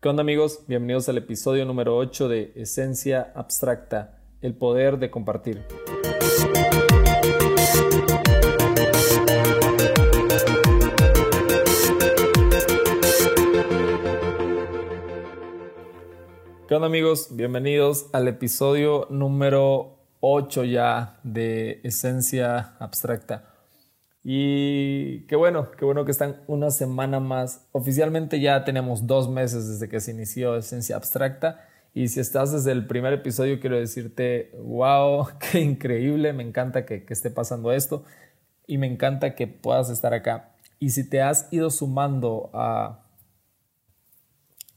¿Qué onda amigos? Bienvenidos al episodio número 8 de Esencia Abstracta, el poder de compartir. ¿Qué onda amigos? Bienvenidos al episodio número 8 ya de Esencia Abstracta. Y qué bueno, qué bueno que están una semana más. Oficialmente ya tenemos dos meses desde que se inició Esencia Abstracta. Y si estás desde el primer episodio, quiero decirte, wow, qué increíble, me encanta que, que esté pasando esto y me encanta que puedas estar acá. Y si te has ido sumando a,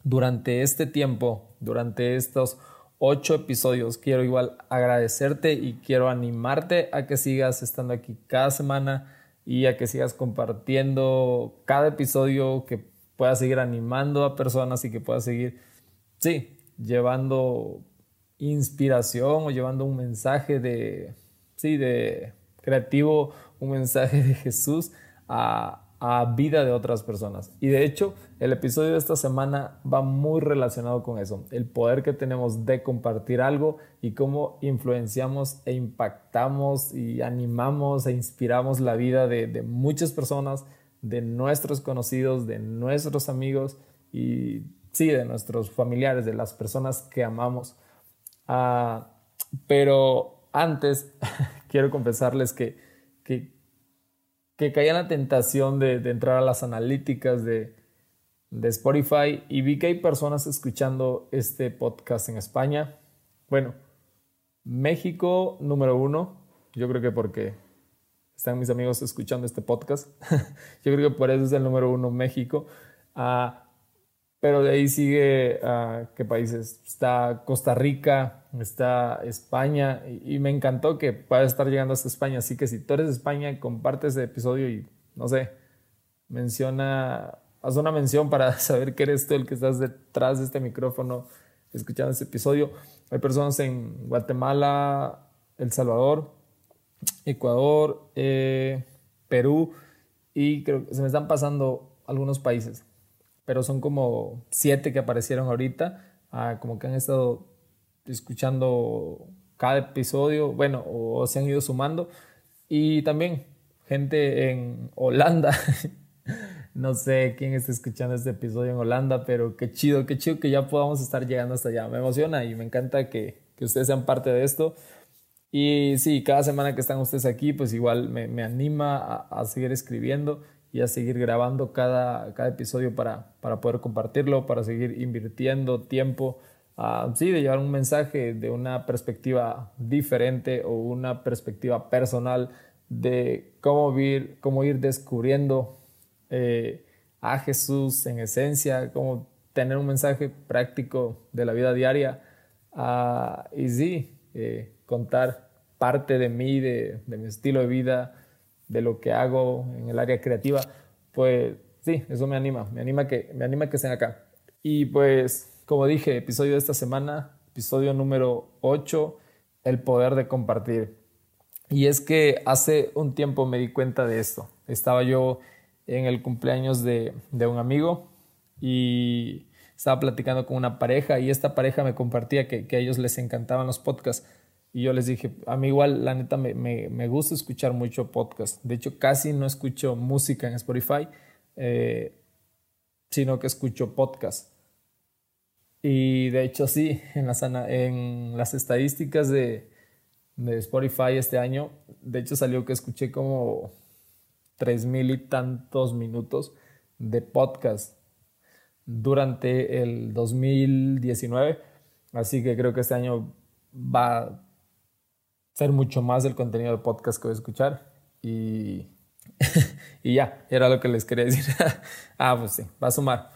durante este tiempo, durante estos ocho episodios, quiero igual agradecerte y quiero animarte a que sigas estando aquí cada semana y a que sigas compartiendo cada episodio, que puedas seguir animando a personas y que puedas seguir, sí, llevando inspiración o llevando un mensaje de, sí, de creativo, un mensaje de Jesús a, a vida de otras personas. Y de hecho, el episodio de esta semana va muy relacionado con eso, el poder que tenemos de compartir algo y cómo influenciamos e impactamos y animamos e inspiramos la vida de, muchas personas, de nuestros conocidos, de nuestros amigos y sí, de nuestros familiares, de las personas que amamos. Ah, pero antes, quiero confesarles que, que que caí en la tentación de, entrar a las analíticas de, Spotify y vi que hay personas escuchando este podcast en España. Bueno, México número uno, yo creo que porque están mis amigos escuchando este podcast, yo creo que por eso es el número uno México. Ah, pero de ahí sigue, uh, ¿qué países? Está Costa Rica, está España, y, me encantó que puedas estar llegando hasta España. Así que si tú eres de España, comparte ese episodio y, no sé, menciona, haz una mención para saber que eres tú el que estás detrás de este micrófono escuchando este episodio. Hay personas en Guatemala, El Salvador, Ecuador, eh, Perú, y creo que se me están pasando algunos países pero son como siete que aparecieron ahorita, ah, como que han estado escuchando cada episodio, bueno, o se han ido sumando. Y también gente en Holanda. no sé quién está escuchando este episodio en Holanda, pero qué chido, qué chido que ya podamos estar llegando hasta allá. Me emociona y me encanta que, que ustedes sean parte de esto. Y sí, cada semana que están ustedes aquí, pues igual me, me anima a, a, seguir escribiendo y a seguir grabando cada, cada episodio para, para poder compartirlo, para seguir invirtiendo tiempo, uh, sí, de llevar un mensaje de una perspectiva diferente o una perspectiva personal de cómo ir, cómo ir descubriendo eh, a Jesús en esencia, cómo tener un mensaje práctico de la vida diaria uh, y sí, eh, contar parte de mí, de, de mi estilo de vida, de lo que hago en el área creativa, pues sí, eso me anima, me anima que, me anima que estén acá. Y pues, como dije, episodio de esta semana, episodio número 8, el poder de compartir. Y es que hace un tiempo me di cuenta de esto. Estaba yo en el cumpleaños de, un amigo y estaba platicando con una pareja y esta pareja me compartía que, que a ellos les encantaban los podcasts y yo les dije, a mí igual, la neta, me, me, me gusta escuchar mucho podcast. De hecho, casi no escucho música en Spotify, eh, sino que escucho podcast. Y de hecho, sí, en las, en las estadísticas de, de Spotify este año, de hecho salió que escuché como tres mil y tantos minutos de podcast durante el 2019. Así que creo que este año va ser mucho más del contenido de podcast que voy a escuchar. Y, y ya, era lo que les quería decir. ah, pues sí, va a sumar.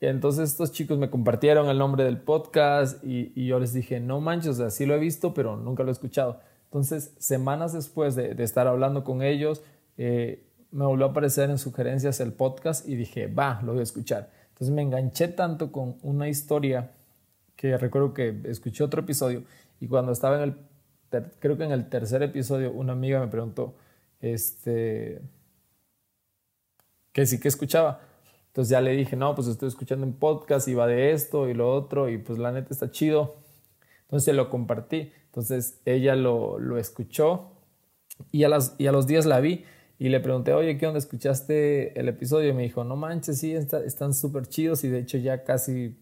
Y entonces estos chicos me compartieron el nombre del podcast y, y, yo les dije, no manches, o sea, sí lo he visto, pero nunca lo he escuchado. Entonces, semanas después de, de estar hablando con ellos, eh, me volvió a aparecer en sugerencias el podcast y dije, va, lo voy a escuchar. Entonces me enganché tanto con una historia que recuerdo que escuché otro episodio y cuando estaba en el creo que en el tercer episodio una amiga me preguntó, este, que sí que escuchaba. Entonces ya le dije, no, pues estoy escuchando un podcast y va de esto y lo otro y pues la neta está chido. Entonces lo compartí. Entonces ella lo, lo escuchó y a, las, y a los días la vi y le pregunté, oye, ¿qué onda? ¿Escuchaste el episodio? Y me dijo, no manches, sí, están súper chidos y de hecho ya casi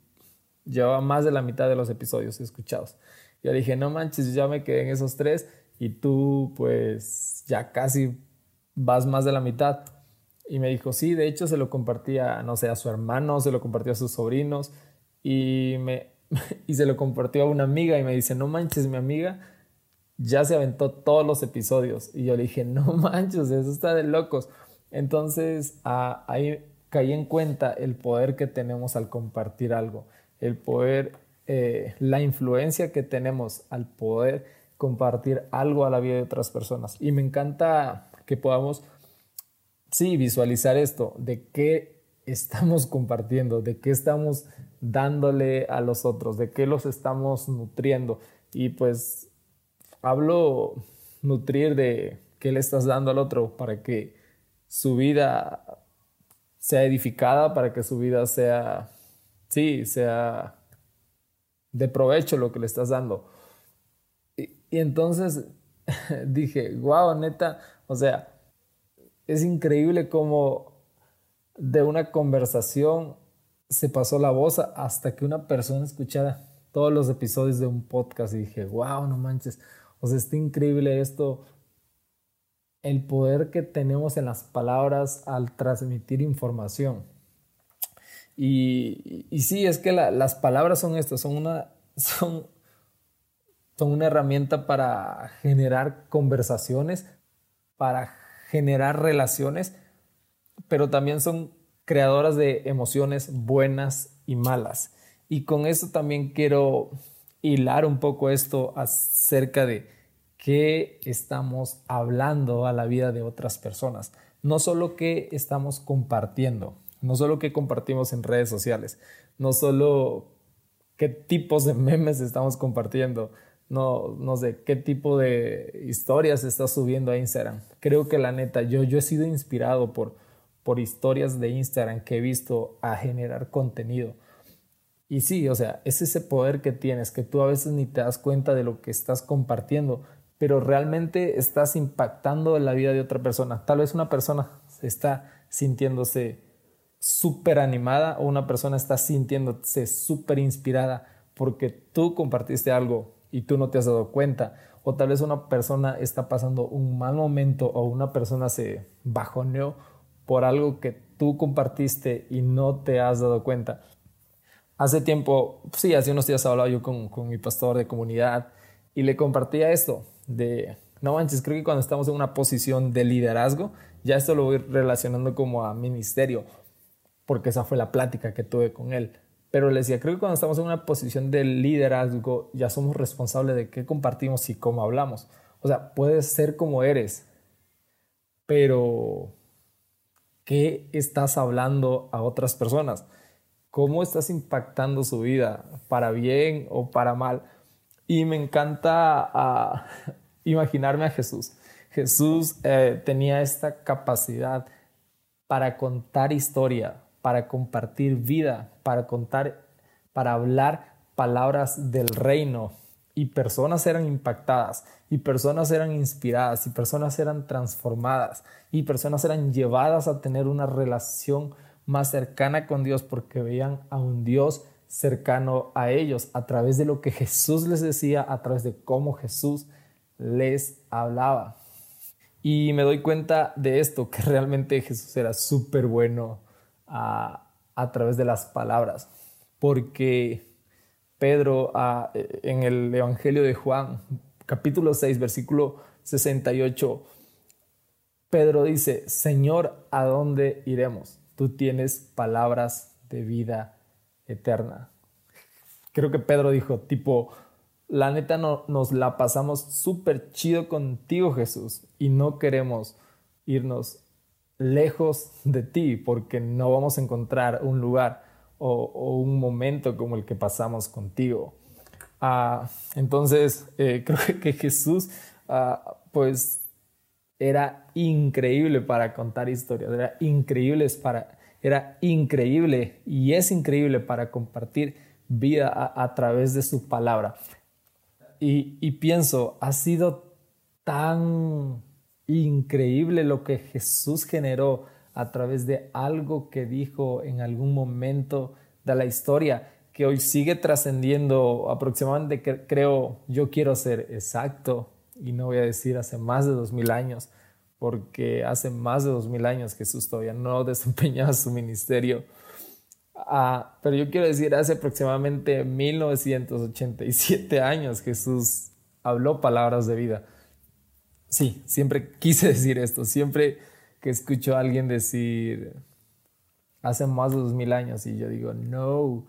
llevaba más de la mitad de los episodios escuchados. Yo dije, no manches, ya me quedé en esos tres y tú pues ya casi vas más de la mitad. Y me dijo, sí, de hecho se lo compartía, no sé, a su hermano, se lo compartió a sus sobrinos y, me, y se lo compartió a una amiga y me dice, no manches, mi amiga ya se aventó todos los episodios. Y yo le dije, no manches, eso está de locos. Entonces ahí caí en cuenta el poder que tenemos al compartir algo, el poder, eh, la influencia que tenemos al poder compartir algo a la vida de otras personas. Y me encanta que podamos, sí, visualizar esto, de qué estamos compartiendo, de qué estamos dándole a los otros, de qué los estamos nutriendo. Y pues hablo nutrir de qué le estás dando al otro para que su vida sea edificada, para que su vida sea, sí, sea de provecho lo que le estás dando. Y, entonces dije, wow, neta, o sea, es increíble cómo de una conversación se pasó la voz hasta que una persona escuchara todos los episodios de un podcast y dije, wow, no manches, o sea, está increíble esto, el poder que tenemos en las palabras al transmitir información. Y, sí, es que las palabras son estas, son una, son, son una herramienta para generar conversaciones, para generar relaciones, pero también son creadoras de emociones buenas y malas. Y con eso también quiero hilar un poco esto acerca de qué estamos hablando a la vida de otras personas. No solo qué estamos compartiendo, no solo qué compartimos en redes sociales, no solo qué tipos de memes estamos compartiendo, no, no sé qué tipo de historias estás subiendo a Instagram. Creo que la neta, yo, yo he sido inspirado por, por historias de Instagram que he visto a generar contenido y sí, o sea, es ese poder que tienes, que tú a veces ni te das cuenta de lo que estás compartiendo, pero realmente estás impactando en la vida de otra persona. Tal vez una persona está sintiéndose súper animada o una persona está sintiéndose súper inspirada porque tú compartiste algo y tú no te has dado cuenta. O tal vez una persona está pasando un mal momento o una persona se bajoneó por algo que tú compartiste y no te has dado cuenta. Hace tiempo, sí, hace unos días hablaba yo con, con mi pastor de comunidad y le compartía esto de, no manches, creo que cuando estamos en una posición de liderazgo, ya esto lo voy relacionando como a ministerio, porque esa fue la plática que tuve con él. Pero le decía, creo que cuando estamos en una posición de liderazgo, ya somos responsables de qué compartimos y cómo hablamos. O sea, puedes ser como eres, pero ¿qué estás hablando a otras personas? cómo estás impactando su vida, para bien o para mal. Y me encanta ah, imaginarme a Jesús. Jesús eh, tenía esta capacidad para contar historia, para compartir vida, para contar, para hablar palabras del reino. Y personas eran impactadas, y personas eran inspiradas, y personas eran transformadas, y personas eran llevadas a tener una relación más cercana con Dios porque veían a un Dios cercano a ellos a través de lo que Jesús les decía, a través de cómo Jesús les hablaba. Y me doy cuenta de esto, que realmente Jesús era súper bueno a, través de las palabras, porque Pedro en el Evangelio de Juan, capítulo 6, versículo 68, Pedro dice, Señor, ¿a dónde iremos? tú tienes palabras de vida eterna. Creo que Pedro dijo, tipo, la neta no, nos la pasamos súper chido contigo Jesús y no queremos irnos lejos de ti porque no vamos a encontrar un lugar o, un momento como el que pasamos contigo. Ah, entonces, eh, creo que Jesús, ah, pues era increíble para contar historias, era increíble para, era increíble y es increíble para compartir vida a, través de su palabra. Y, y pienso, ha sido tan increíble lo que Jesús generó a través de algo que dijo en algún momento de la historia que hoy sigue trascendiendo aproximadamente, creo, yo quiero ser exacto y no voy a decir hace más de dos mil años, porque hace más de dos mil años Jesús todavía no desempeñaba su ministerio. Ah, pero yo quiero decir, hace aproximadamente 1987 años Jesús habló palabras de vida. Sí, siempre quise decir esto, siempre que escucho a alguien decir hace más de dos mil años y yo digo, no,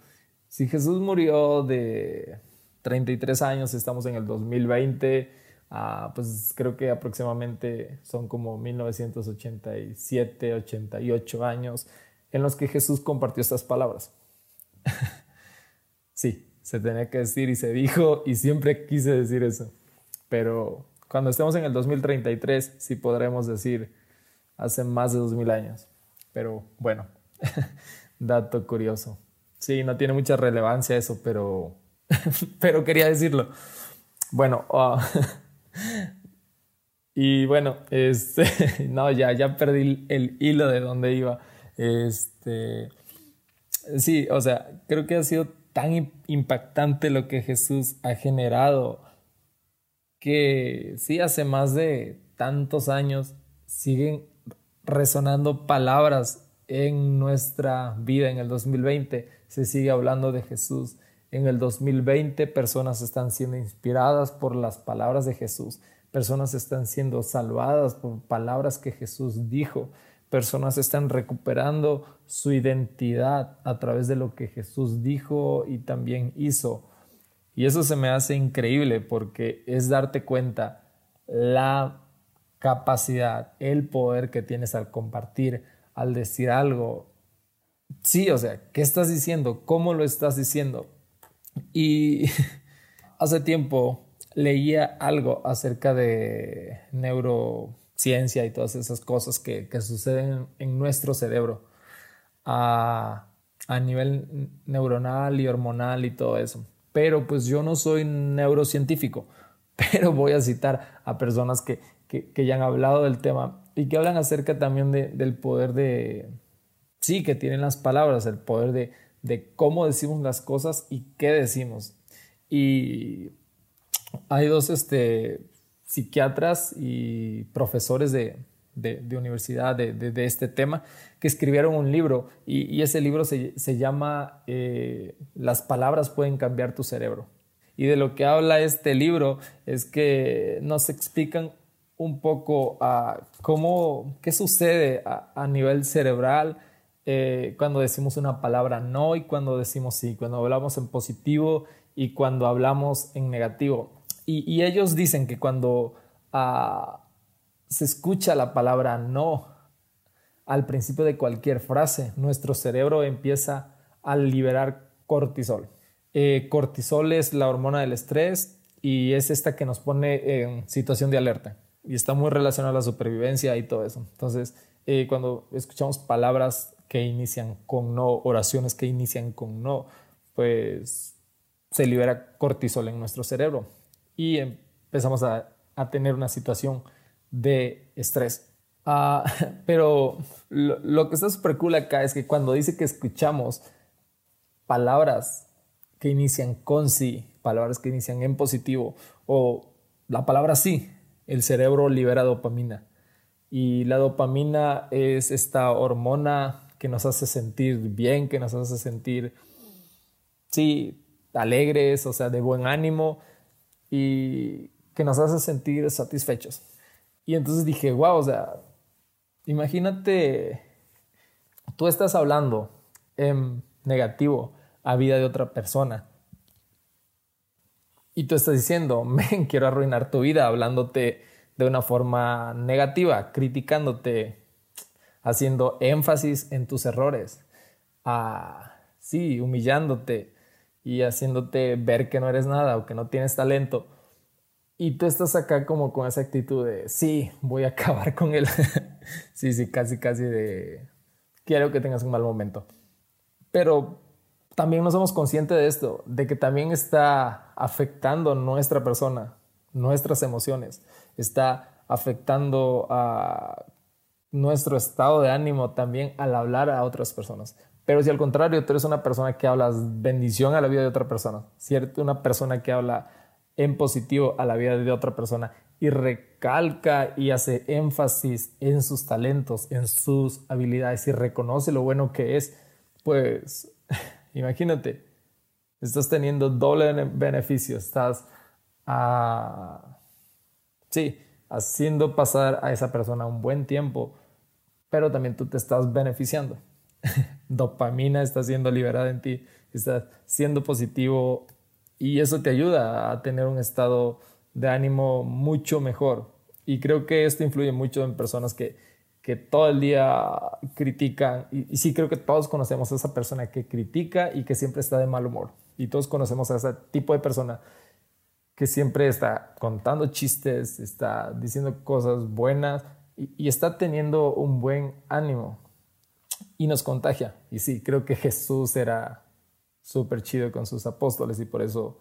si Jesús murió de 33 años, estamos en el 2020, ah, pues creo que aproximadamente son como 1987, 88 años en los que Jesús compartió estas palabras. sí, se tenía que decir y se dijo y siempre quise decir eso. Pero cuando estemos en el 2033, sí podremos decir hace más de 2000 años. Pero bueno, dato curioso. Sí, no tiene mucha relevancia eso, pero, pero quería decirlo. Bueno, ah, y bueno, este, no, ya, ya perdí el hilo de dónde iba. Este, sí, o sea, creo que ha sido tan impactante lo que Jesús ha generado que sí, hace más de tantos años siguen resonando palabras en nuestra vida en el 2020 se sigue hablando de Jesús. En el 2020 personas están siendo inspiradas por las palabras de Jesús. Personas están siendo salvadas por palabras que Jesús dijo. Personas están recuperando su identidad a través de lo que Jesús dijo y también hizo. Y eso se me hace increíble porque es darte cuenta la capacidad, el poder que tienes al compartir al decir algo. Sí, o sea, ¿qué estás diciendo? ¿Cómo lo estás diciendo? Y hace tiempo leía algo acerca de neurociencia y todas esas cosas que, suceden en nuestro cerebro a, a nivel neuronal y hormonal y todo eso. Pero pues yo no soy neurocientífico, pero voy a citar a personas que, que ya han hablado del tema y que hablan acerca también del poder de, sí, que tienen las palabras, el poder de, de cómo decimos las cosas y qué decimos. Y hay dos este, psiquiatras y profesores de, de, universidad de, de, este tema que escribieron un libro y, ese libro se, se llama eh, Las palabras pueden cambiar tu cerebro. Y de lo que habla este libro es que nos explican un poco a cómo, qué sucede a, nivel cerebral eh, cuando decimos una palabra no y cuando decimos sí, cuando hablamos en positivo y cuando hablamos en negativo. Y, ellos dicen que cuando ah, se escucha la palabra no al principio de cualquier frase, nuestro cerebro empieza a liberar cortisol. Eh, cortisol es la hormona del estrés y es esta que nos pone en situación de alerta y está muy relacionado a la supervivencia y todo eso. Entonces, eh, cuando escuchamos palabras que inician con no, oraciones que inician con no, pues se libera cortisol en nuestro cerebro y empezamos a tener una situación de estrés. Ah, pero lo, lo, que está súper cool acá es que cuando dice que escuchamos palabras que inician con sí, palabras que inician en positivo o la palabra sí, el cerebro libera dopamina. Y la dopamina es esta hormona que nos hace sentir bien, que nos hace sentir, sí, alegres, o sea, de buen ánimo y que nos hace sentir satisfechos. Y entonces dije, wow, o sea, imagínate, tú estás hablando en negativo a vida de otra persona y tú estás diciendo, quiero arruinar tu vida hablándote de una forma negativa, criticándote, haciendo énfasis en tus errores, ah, sí, humillándote y haciéndote ver que no eres nada o que no tienes talento. Y tú estás acá como con esa actitud de, sí, voy a acabar con él. sí, sí, casi, casi de, quiero que tengas un mal momento. Pero también no somos conscientes de esto, de que también está afectando nuestra persona, nuestras emociones, está afectando a nuestro estado de ánimo también al hablar a otras personas. Pero si al contrario tú eres una persona que hablas bendición a la vida de otra persona, ¿cierto? Una persona que habla en positivo a la vida de otra persona y recalca y hace énfasis en sus talentos, en sus habilidades y reconoce lo bueno que es, pues imagínate, estás teniendo doble beneficio, estás ah, sí, haciendo pasar a esa persona un buen tiempo, pero también tú te estás beneficiando. Dopamina está siendo liberada en ti, estás siendo positivo y eso te ayuda a tener un estado de ánimo mucho mejor. Y creo que esto influye mucho en personas que, que todo el día critican. Y, sí creo que todos conocemos a esa persona que critica y que siempre está de mal humor. Y todos conocemos a ese tipo de persona que siempre está contando chistes, está diciendo cosas buenas y, y está teniendo un buen ánimo. Y nos contagia. Y sí, creo que Jesús era súper chido con sus apóstoles y por eso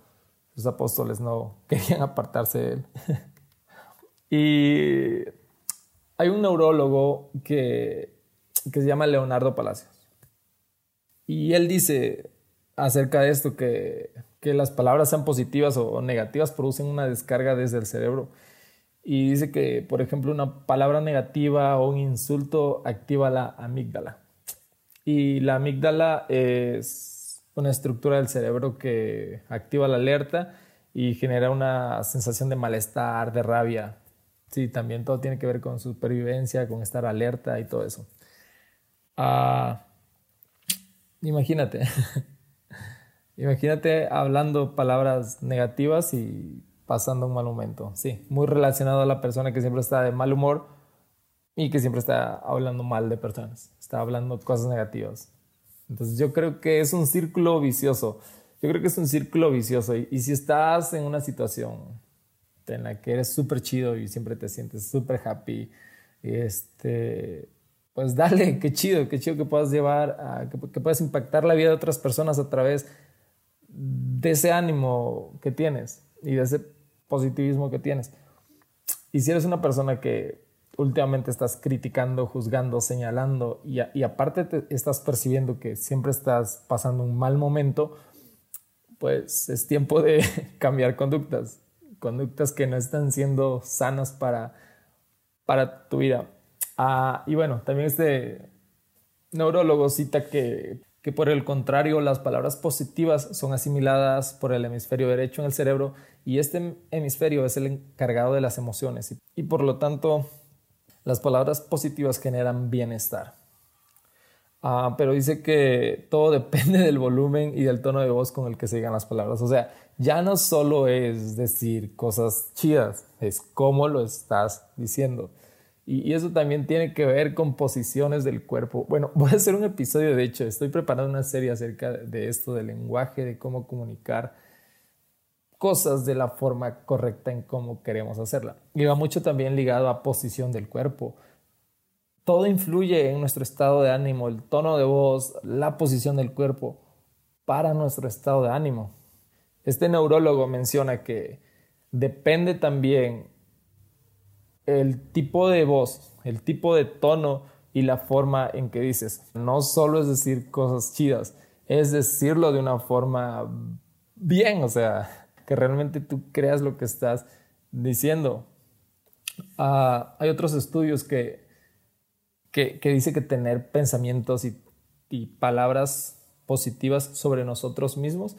los apóstoles no querían apartarse de él. y hay un neurólogo que, que se llama Leonardo Palacios. Y él dice acerca de esto que, que las palabras sean positivas o negativas producen una descarga desde el cerebro. Y dice que, por ejemplo, una palabra negativa o un insulto activa la amígdala. Y la amígdala es una estructura del cerebro que activa la alerta y genera una sensación de malestar, de rabia. Sí, también todo tiene que ver con supervivencia, con estar alerta y todo eso. Ah, imagínate, imagínate hablando palabras negativas y pasando un mal momento. Sí, muy relacionado a la persona que siempre está de mal humor y que siempre está hablando mal de personas, está hablando cosas negativas. Entonces yo creo que es un círculo vicioso. Yo creo que es un círculo vicioso. Y, si estás en una situación en la que eres súper chido y siempre te sientes súper happy, este, pues dale, qué chido, qué chido que puedas llevar, que, que puedas impactar la vida de otras personas a través de ese ánimo que tienes y de ese positivismo que tienes. Y si eres una persona que últimamente estás criticando, juzgando, señalando y, aparte te estás percibiendo que siempre estás pasando un mal momento, pues es tiempo de cambiar conductas, conductas que no están siendo sanas para, para tu vida. Ah, y bueno, también este neurólogo cita que, que por el contrario las palabras positivas son asimiladas por el hemisferio derecho en el cerebro y este hemisferio es el encargado de las emociones y por lo tanto las palabras positivas generan bienestar. Ah, pero dice que todo depende del volumen y del tono de voz con el que se digan las palabras. O sea, ya no solo es decir cosas chidas, es cómo lo estás diciendo. Y, eso también tiene que ver con posiciones del cuerpo. Bueno, voy a hacer un episodio, de hecho, estoy preparando una serie acerca de esto, del lenguaje, de cómo comunicar cosas de la forma correcta en cómo queremos hacerla. Y va mucho también ligado a posición del cuerpo. Todo influye en nuestro estado de ánimo, el tono de voz, la posición del cuerpo para nuestro estado de ánimo. Este neurólogo menciona que depende también el tipo de voz, el tipo de tono y la forma en que dices. No solo es decir cosas chidas, es decirlo de una forma bien, o sea, que realmente tú creas lo que estás diciendo. Ah, hay otros estudios que, que, que dice que tener pensamientos y, y, palabras positivas sobre nosotros mismos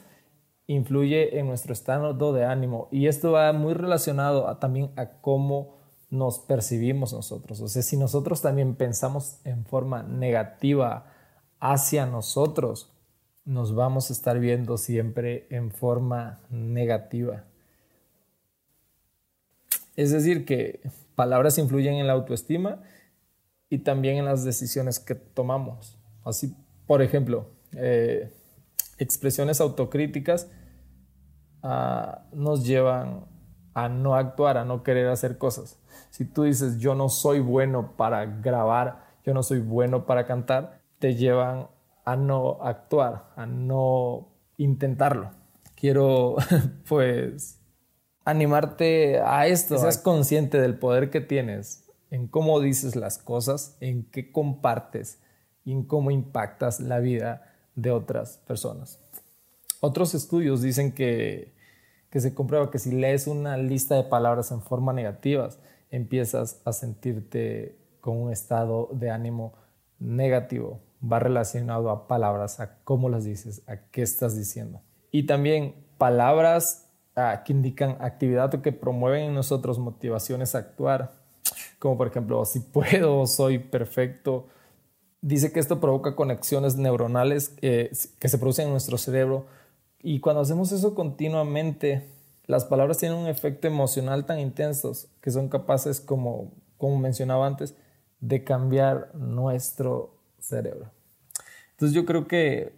influye en nuestro estado de ánimo y esto va muy relacionado también a cómo nos percibimos nosotros. O sea, si nosotros también pensamos en forma negativa hacia nosotros, nos vamos a estar viendo siempre en forma negativa. Es decir, que palabras influyen en la autoestima y también en las decisiones que tomamos. Así, por ejemplo, eh, expresiones autocríticas ah, nos llevan a no actuar, a no querer hacer cosas. Si tú dices, yo no soy bueno para grabar, yo no soy bueno para cantar, te llevan a no actuar, a no intentarlo. Quiero pues animarte a esto, seas consciente del poder que tienes en cómo dices las cosas, en qué compartes y en cómo impactas la vida de otras personas. Otros estudios dicen que, que se comprueba que si lees una lista de palabras en forma negativa, empiezas a sentirte con un estado de ánimo negativo. Va relacionado a palabras, a cómo las dices, a qué estás diciendo. Y también palabras ah, que indican actividad o que promueven en nosotros motivaciones a actuar, como por ejemplo, si puedo, soy perfecto. Dice que esto provoca conexiones neuronales eh, que se producen en nuestro cerebro y cuando hacemos eso continuamente, las palabras tienen un efecto emocional tan intenso que son capaces, como, como mencionaba antes, de cambiar nuestro cerebro. Entonces yo creo que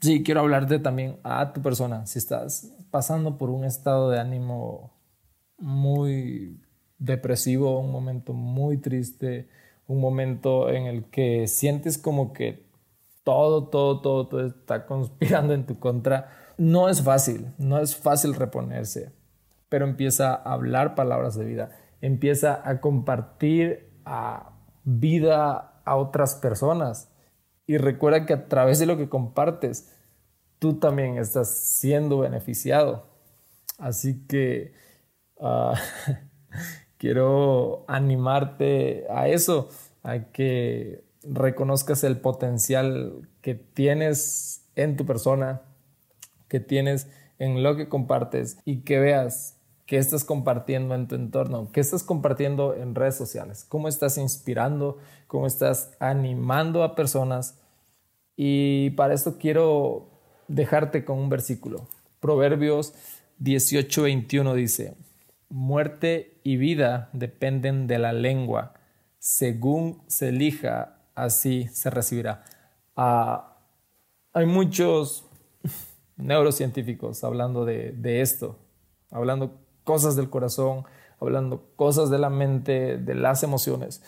sí, quiero hablarte también a tu persona. Si estás pasando por un estado de ánimo muy depresivo, un momento muy triste, un momento en el que sientes como que todo, todo, todo, todo está conspirando en tu contra, no es fácil, no es fácil reponerse, pero empieza a hablar palabras de vida, empieza a compartir a vida a otras personas y recuerda que a través de lo que compartes, tú también estás siendo beneficiado. Así que ah, quiero animarte a eso, a que reconozcas el potencial que tienes en tu persona, que tienes en lo que compartes y que veas qué estás compartiendo en tu entorno, qué estás compartiendo en redes sociales, cómo estás inspirando, cómo estás animando a personas. Y para esto quiero dejarte con un versículo. Proverbios 18:21 dice, muerte y vida dependen de la lengua, según se elija, así se recibirá. Ah, hay muchos neurocientíficos hablando de, esto, hablando cosas del corazón, hablando cosas de la mente, de las emociones.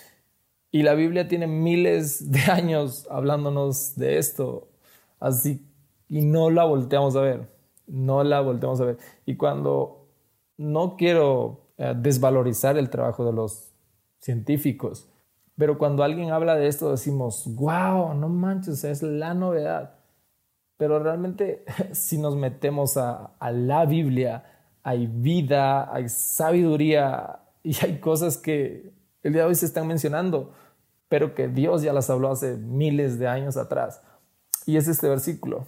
Y la Biblia tiene miles de años hablándonos de esto, así, y no la volteamos a ver, no la volteamos a ver. Y cuando no quiero eh, desvalorizar el trabajo de los científicos, pero cuando alguien habla de esto decimos, wow, no manches, es la novedad. Pero realmente si nos metemos a, la Biblia, hay vida, hay sabiduría y hay cosas que el día de hoy se están mencionando, pero que Dios ya las habló hace miles de años atrás. Y es este versículo.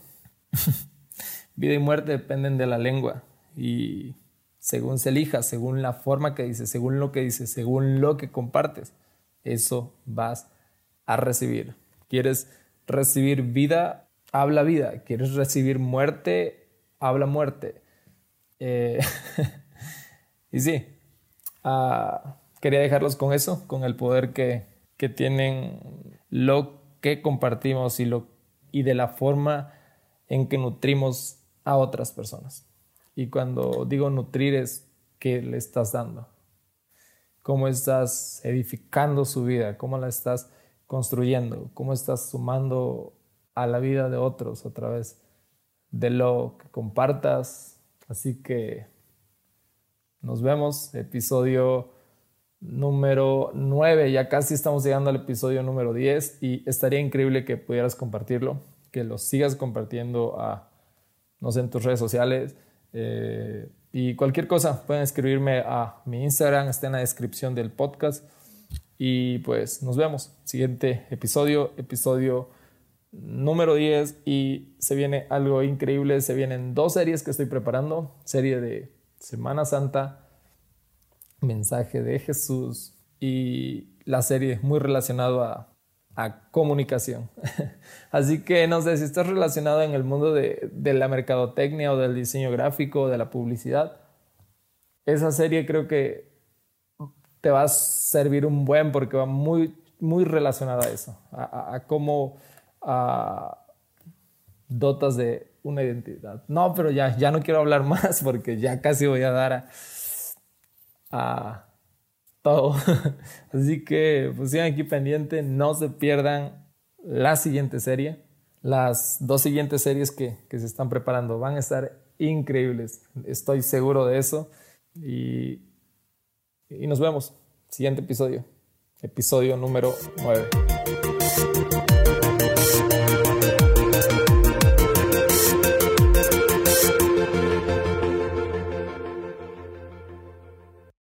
vida y muerte dependen de la lengua y según se elija, según la forma que dice, según lo que dice, según lo que compartes, eso vas a recibir. ¿Quieres recibir vida? habla vida. ¿Quieres recibir muerte? Habla muerte. Eh, y sí, ah, quería dejarlos con eso, con el poder que, que tienen lo que compartimos y, lo, y de la forma en que nutrimos a otras personas. Y cuando digo nutrir es qué le estás dando, cómo estás edificando su vida, cómo la estás construyendo, cómo estás sumando a la vida de otros a través de lo que compartas. Así que nos vemos, episodio número 9, ya casi estamos llegando al episodio número 10 y estaría increíble que pudieras compartirlo, que lo sigas compartiendo a, no en tus redes sociales. Eh, y cualquier cosa, pueden escribirme a mi Instagram, está en la descripción del podcast. Y pues nos vemos. Siguiente episodio, episodio número 10 y se viene algo increíble, se vienen dos series que estoy preparando, serie de Semana Santa, mensaje de Jesús y la serie muy relacionado a, comunicación. Así que no sé si estás relacionado en el mundo de, de la mercadotecnia o del diseño gráfico o de la publicidad, esa serie creo que te va a servir un buen porque va muy, muy relacionada a eso, a cómo dotas de una identidad. No, pero ya, ya no quiero hablar más porque ya casi voy a dar a, todo. Así que pues sigan aquí pendiente, no se pierdan la siguiente serie. Las dos siguientes series que, que se están preparando van a estar increíbles. Estoy seguro de eso. Y, y nos vemos. Siguiente episodio. Episodio número 9.